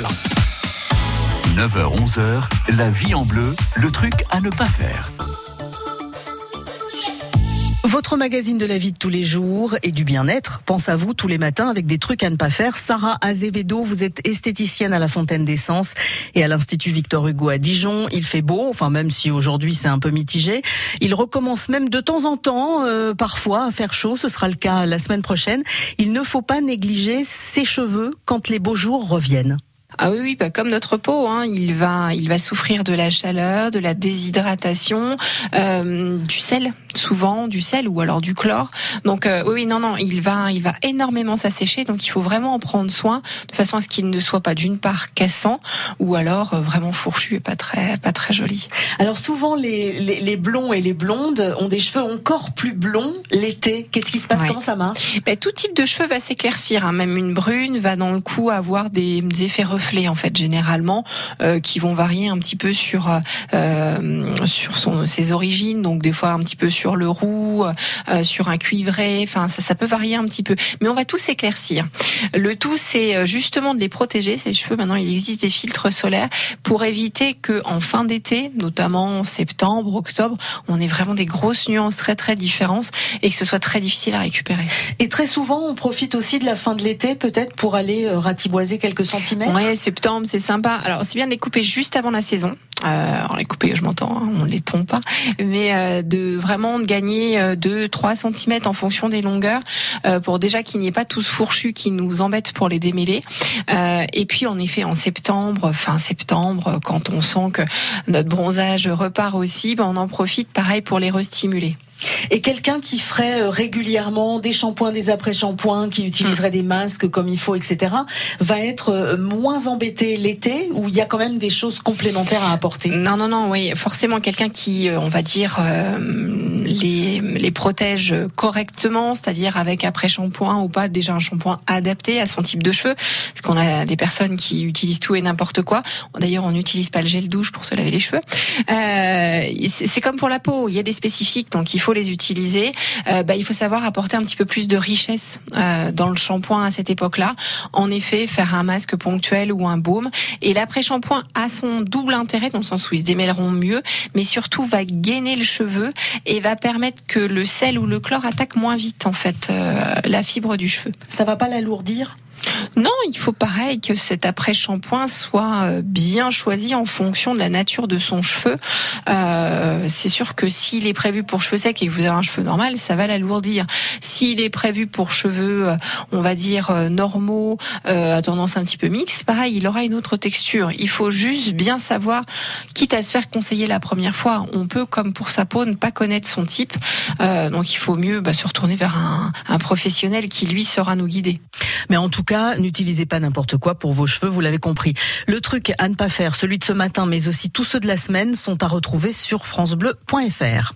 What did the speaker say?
Voilà. 9h-11h, la vie en bleu, le truc à ne pas faire. Votre magazine de la vie de tous les jours et du bien-être pense à vous tous les matins avec des trucs à ne pas faire. Sarah Azevedo, vous êtes esthéticienne à la Fontaine d'Essence et à l'Institut Victor Hugo à Dijon. Il fait beau, enfin même si aujourd'hui c'est un peu mitigé. Il recommence même de temps en temps, euh, parfois, à faire chaud. Ce sera le cas la semaine prochaine. Il ne faut pas négliger ses cheveux quand les beaux jours reviennent. Ah oui, oui bah comme notre peau, hein, il va, il va souffrir de la chaleur, de la déshydratation, euh, du sel, souvent du sel ou alors du chlore. Donc euh, oui, non, non, il va, il va énormément s'assécher. Donc il faut vraiment en prendre soin de façon à ce qu'il ne soit pas d'une part cassant ou alors euh, vraiment fourchu et pas très, pas très joli. Alors souvent les, les, les, blonds et les blondes ont des cheveux encore plus blonds l'été. Qu'est-ce qui se passe? Comment ça marche? Ben, Tout type de cheveux va s'éclaircir. Hein. Même une brune va dans le coup avoir des, des effets reflets en fait généralement euh, qui vont varier un petit peu sur euh, sur son ses origines donc des fois un petit peu sur le roux euh, sur un cuivré enfin ça ça peut varier un petit peu. Mais on va tous éclaircir. Le tout c'est euh, justement de les protéger ces cheveux. Maintenant il existe des filtres solaires pour éviter que en fin d'été notamment en septembre octobre on ait vraiment des grosses nuances très très différentes et que ce soit très difficile à récupérer. Et très souvent on profite aussi de la fin de l'été peut-être pour aller euh, ratiboiser quelques centimètres. Ouais, septembre, c'est sympa. Alors, c'est bien de les couper juste avant la saison. Euh, alors les couper, je m'entends, hein, on les tombe pas, mais euh, de vraiment de gagner euh, 2-3 cm en fonction des longueurs euh, pour déjà qu'il n'y ait pas tout ce fourchu qui nous embête pour les démêler. Euh, et puis en effet en septembre, fin septembre, quand on sent que notre bronzage repart aussi, ben, on en profite pareil pour les restimuler. Et quelqu'un qui ferait euh, régulièrement des shampoings, des après-shampoings, qui utiliserait des masques comme il faut, etc., va être euh, moins embêté l'été où il y a quand même des choses complémentaires à apporter? Non, non, non, oui, forcément quelqu'un qui, euh, on va dire, les protège correctement, c'est-à-dire avec après-shampoing ou pas, déjà un shampoing adapté à son type de cheveux, parce qu'on a des personnes qui utilisent tout et n'importe quoi. D'ailleurs, on n'utilise pas le gel douche pour se laver les cheveux. Euh, c'est comme pour la peau, il y a des spécifiques, donc il faut les utiliser. Euh, bah, il faut savoir apporter un petit peu plus de richesse euh, dans le shampoing à cette époque-là. En effet, faire un masque ponctuel ou un baume. Et l'après-shampoing a son double intérêt dans le sens où ils se démêleront mieux, mais surtout va gainer le cheveu et va permettre que le sel ou le chlore attaque moins vite en fait euh, la fibre du cheveu. Ça va pas l'alourdir non, il faut pareil que cet après-shampoing soit euh, bien choisi en fonction de la nature de son cheveu. Euh, c'est sûr que s'il est prévu pour cheveux secs et que vous avez un cheveu normal, ça va l'alourdir. S'il est prévu pour cheveux, euh, on va dire euh, normaux, à tendance un petit peu mixte, pareil, il aura une autre texture. Il faut juste bien savoir, quitte à se faire conseiller la première fois, on peut, comme pour sa peau, ne pas connaître son type. donc il faut mieux bah, se retourner vers un, un professionnel qui lui saura nous guider. Mais en tout cas, n'utilisez pas n'importe quoi pour vos cheveux, vous l'avez compris. Le truc à ne pas faire, celui de ce matin, mais aussi tous ceux de la semaine, sont à retrouver sur francebleu.fr.